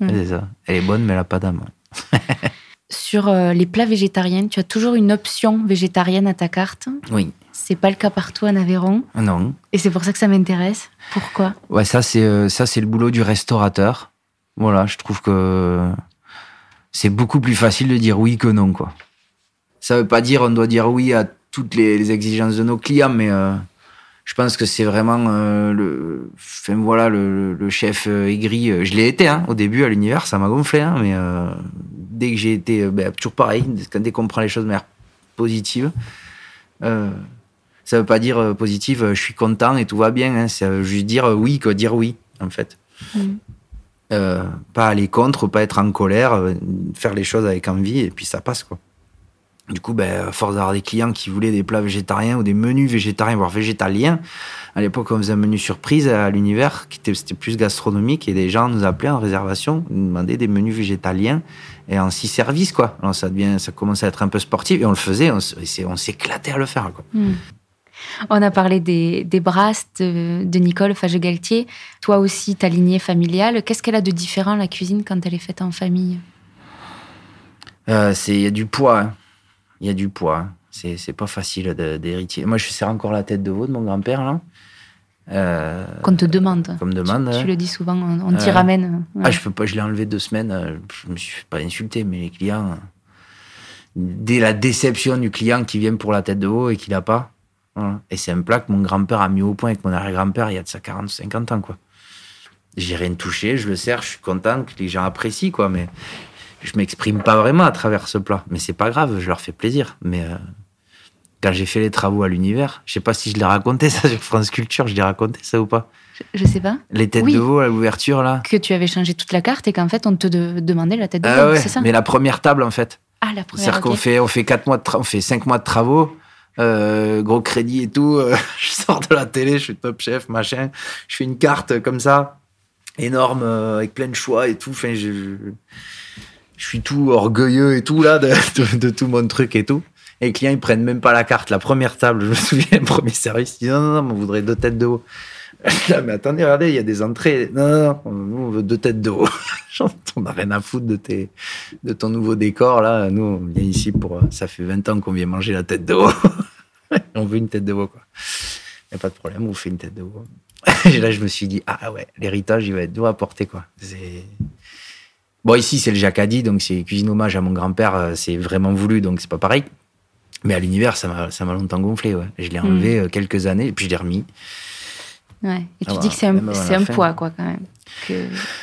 Mm. C'est ça. Elle est bonne, mais elle n'a pas d'âme. Sur euh, les plats végétariens, tu as toujours une option végétarienne à ta carte? Oui. C'est pas le cas partout en Aveyron? Non. Et c'est pour ça que ça m'intéresse. Pourquoi? Ouais, ça c'est euh, ça c'est le boulot du restaurateur. Voilà, je trouve que c'est beaucoup plus facile de dire oui que non, quoi. Ça veut pas dire on doit dire oui à toutes les, exigences de nos clients, mais euh, je pense que c'est vraiment euh, le, voilà, le, chef euh, aigri. Je l'ai été hein, au début à l'univers, ça m'a gonflé, hein, mais dès que j'ai été, ben, toujours pareil, dès qu'on prend les choses de manière positive, ça veut pas dire positive, je suis content et tout va bien. Hein, veut juste dire oui que dire oui, en fait. Mm. Euh, pas aller contre, pas être en colère, euh, faire les choses avec envie et puis ça passe quoi. Du coup, ben, force d'avoir des clients qui voulaient des plats végétariens ou des menus végétariens, voire végétaliens. À l'époque, on faisait un menu surprise à l'univers, qui était, plus gastronomique, et des gens nous appelaient en réservation, nous demandaient des menus végétaliens et en six services, quoi. Alors ça devient, ça commençait à être un peu sportif, et on le faisait, on, s'éclatait à le faire, quoi. Hmm. On a parlé des, des brasses de, Nicole Fage-Galtier. Toi aussi, ta lignée familiale. Qu'est-ce qu'elle a de différent, la cuisine, quand elle est faite en famille? Euh, Il y a du poids. Hein. Il y a du poids. Hein. C'est pas facile d'héritier. Moi, je sers encore la tête de veau de mon grand-père, là. Euh, Qu'on te demande. Qu'on me demande. Tu, le dis souvent, on, t'y ramène. Ah, je peux pas, je l'ai enlevé deux semaines. Euh, je me suis pas insulté, mais les clients, dès la déception du client qui vient pour la tête de veau et qui l'a pas, et c'est un plat que mon grand-père a mis au point avec mon arrière-grand-père il y a de ça 40 50 ans, quoi. J'ai rien touché, je le sers, je suis content que les gens apprécient, quoi, mais je m'exprime pas vraiment à travers ce plat. Mais c'est pas grave, je leur fais plaisir. Mais euh, quand j'ai fait les travaux à l'univers, je sais pas si je l'ai raconté ça sur France Culture, je l'ai raconté ça ou pas je, sais pas. Les têtes de veau à l'ouverture, là. Que tu avais changé toute la carte et qu'en fait, on te demandait la tête de ah veau, c'est ça? Mais la première table, en fait. Ah, la première. C'est-à-dire qu'on fait, on fait quatre mois de on fait cinq mois de travaux. Euh, gros crédit et tout. Euh, je sors de la télé, je suis top chef, machin. Je fais une carte comme ça, énorme, euh, avec plein de choix et tout. Enfin, je, suis tout orgueilleux et tout là de, de, tout mon truc et tout. Et les clients, ils prennent même pas la carte. La première table, je me souviens, le premier service, ils disent non, non, non, on voudrait deux têtes de haut. mais attendez, regardez, il y a des entrées. Non, non, non, on veut deux têtes de haut. on n'a rien à foutre de, tes, de ton nouveau décor. Là, nous, on vient ici pour. Ça fait 20 ans qu'on vient manger la tête de haut. on veut une tête de quoi. Il n'y a pas de problème, on vous fait une tête de. Et là, je me suis dit, ah ouais, l'héritage, il va être dur à porter, quoi. Bon, ici, c'est le Jacadi, donc c'est cuisine hommage à mon grand-père, euh, c'est vraiment voulu, donc c'est pas pareil. Mais à l'univers, ça m'a longtemps gonflé, ouais. Je l'ai enlevé mm. euh, quelques années, et puis je l'ai remis. Ouais. Et tu ah dis que c'est un, un poids, quoi, quand même. Que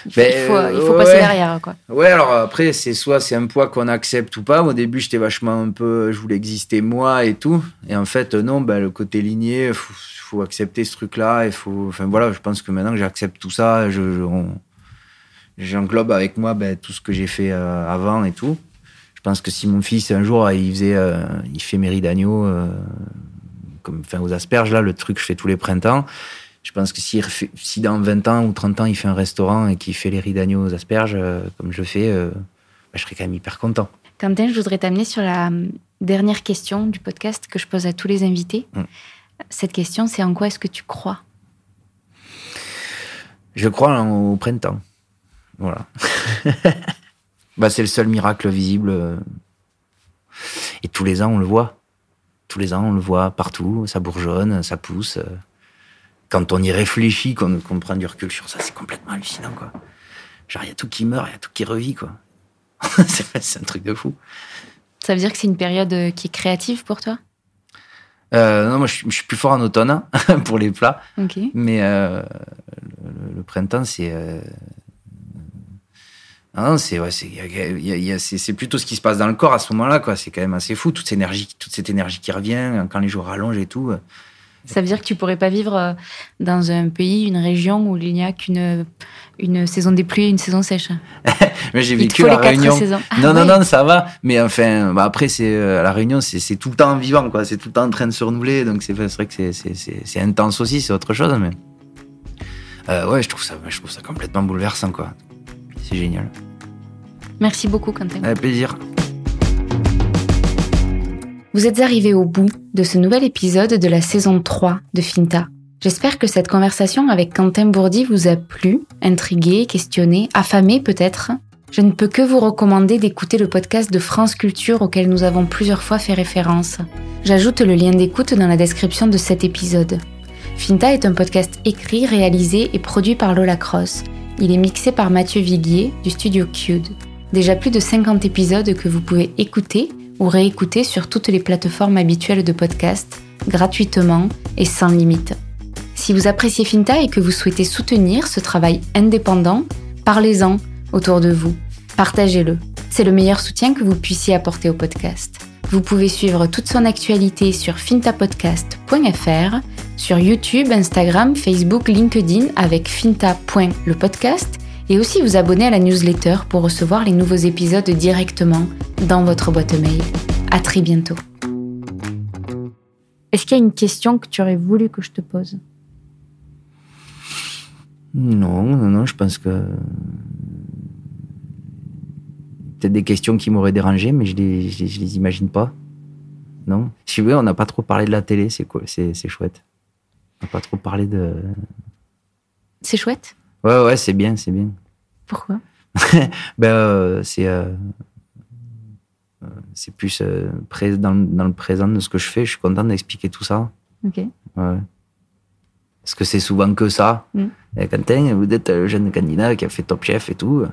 il faut, il faut, il faut passer derrière, quoi. Ouais, alors après, c'est soit c'est un poids qu'on accepte ou pas. Au début, j'étais vachement un peu, je voulais exister moi et tout. Et en fait, non, ben, le côté ligné, il faut, faut, accepter ce truc-là. Il faut, enfin voilà, je pense que maintenant que j'accepte tout ça, je, j'englobe avec moi ben, tout ce que j'ai fait euh, avant et tout. Je pense que si mon fils un jour il faisait, euh, il fait mairie d'agneau, euh, comme enfin aux asperges là, le truc que je fais tous les printemps je pense que si, si, dans 20 ans ou 30 ans, il fait un restaurant et qu'il fait les riz d'agneau aux asperges, euh, comme je fais, euh, bah, je serais quand même hyper content. Quentin, je voudrais t'amener sur la hum, dernière question du podcast que je pose à tous les invités. Mm. Cette question, c'est en quoi est-ce que tu crois? Je crois au printemps. Voilà. bah, c'est le seul miracle visible. Et tous les ans, on le voit. Tous les ans, on le voit partout. Ça bourgeonne, ça pousse quand on y réfléchit, qu'on prend du recul sur ça, c'est complètement hallucinant, quoi. Genre, il y a tout qui meurt, il y a tout qui revit, quoi. c'est un truc de fou. Ça veut dire que c'est une période euh, qui est créative pour toi? Euh, Non, moi, je, suis plus fort en automne hein, pour les plats. Mais euh, le, printemps, c'est. Non, c'est ouais, c'est plutôt ce qui se passe dans le corps à ce moment-là, quoi. C'est quand même assez fou toute cette énergie, toute cette énergie qui revient quand les jours rallongent et tout. Ça veut dire que tu pourrais pas vivre euh, dans un pays, une région où il n'y a qu'une une saison des pluies et une saison sèche. mais j'ai vécu la Réunion. Ah non, non, non, ça va. Mais enfin, bah après, c'est euh, la Réunion, c'est tout le temps vivant, quoi. C'est tout le temps en train de se renouveler. Donc c'est vrai que c'est intense aussi, c'est autre chose. Mais euh, ouais, je trouve ça, je trouve ça complètement bouleversant, quoi. C'est génial. Merci beaucoup, Quentin. Avec plaisir. Vous êtes arrivé au bout de ce nouvel épisode de la saison 3 de Finta. J'espère que cette conversation avec Quentin Bourdi vous a plu, intrigué, questionné, affamé peut-être. Je ne peux que vous recommander d'écouter le podcast de France Culture auquel nous avons plusieurs fois fait référence. J'ajoute le lien d'écoute dans la description de cet épisode. Finta est un podcast écrit, réalisé et produit par Lola Cross. Il est mixé par Mathieu Viguier du studio Cude. Déjà plus de 50 épisodes que vous pouvez écouter ou réécouter sur toutes les plateformes habituelles de podcast, gratuitement et sans limite. Si vous appréciez Finta et que vous souhaitez soutenir ce travail indépendant, parlez-en autour de vous. Partagez-le. C'est le meilleur soutien que vous puissiez apporter au podcast. Vous pouvez suivre toute son actualité sur fintapodcast.fr, sur YouTube, Instagram, Facebook, LinkedIn avec finta.lepodcast et aussi vous abonner à la newsletter pour recevoir les nouveaux épisodes directement dans votre boîte mail. À très bientôt. Est-ce qu'il y a une question que tu aurais voulu que je te pose? Non, non, non, je pense que. Peut-être des questions qui m'auraient dérangé, mais je les, je les, imagine pas. Non? Si vous on n'a pas trop parlé de la télé, c'est quoi? C'est, chouette. On n'a pas trop parlé de. C'est chouette? Ouais, ouais, c'est bien, c'est bien. Pourquoi? Ben, euh, c'est. Euh, euh, c'est plus dans, dans, le présent de ce que je fais. Je suis content d'expliquer tout ça. Ok. Ouais. Parce que c'est souvent que ça. Mm. Et Quentin, vous êtes le jeune candidat qui a fait Top Chef et tout.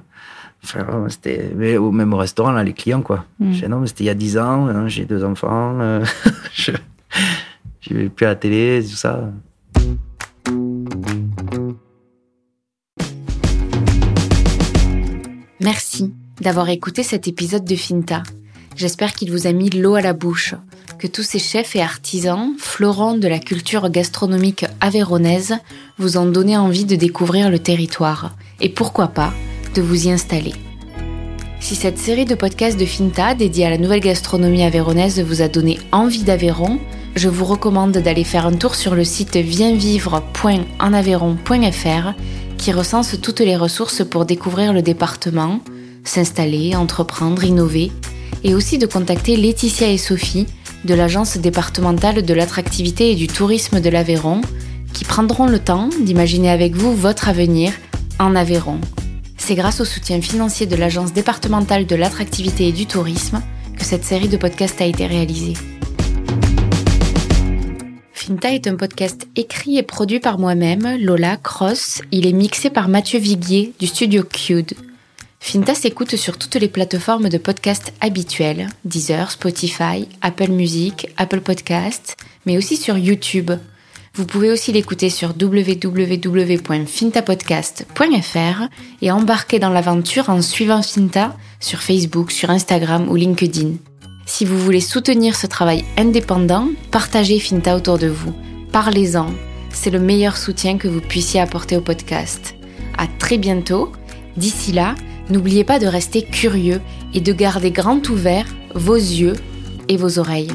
Enfin, c'était au même restaurant, là, les clients, quoi. Mm. Je non, mais c'était il y a 10 ans, hein, j'ai deux enfants, euh, je ne vais plus à la télé, tout ça. Merci d'avoir écouté cet épisode de Finta. J'espère qu'il vous a mis l'eau à la bouche, que tous ces chefs et artisans, florants de la culture gastronomique avéronaise, vous ont donné envie de découvrir le territoire, et pourquoi pas, de vous y installer. Si cette série de podcasts de Finta dédiée à la nouvelle gastronomie avéronaise vous a donné envie d'Aveyron, je vous recommande d'aller faire un tour sur le site vienvivre.enaveyron.fr qui recense toutes les ressources pour découvrir le département, s'installer, entreprendre, innover et aussi de contacter Laetitia et Sophie de l'Agence départementale de l'attractivité et du tourisme de l'Aveyron qui prendront le temps d'imaginer avec vous votre avenir en Aveyron. C'est grâce au soutien financier de l'Agence départementale de l'attractivité et du tourisme que cette série de podcasts a été réalisée. Finta est un podcast écrit et produit par moi-même, Lola Cross. Il est mixé par Mathieu Viguier du studio Cude. Finta s'écoute sur toutes les plateformes de podcast habituelles, Deezer, Spotify, Apple Music, Apple Podcasts, mais aussi sur YouTube. Vous pouvez aussi l'écouter sur www.fintapodcast.fr et embarquer dans l'aventure en suivant Finta sur Facebook, sur Instagram ou LinkedIn. Si vous voulez soutenir ce travail indépendant, partagez Finta autour de vous. Parlez-en. C'est le meilleur soutien que vous puissiez apporter au podcast. À très bientôt. D'ici là, N'oubliez pas de rester curieux et de garder grand ouvert vos yeux et vos oreilles.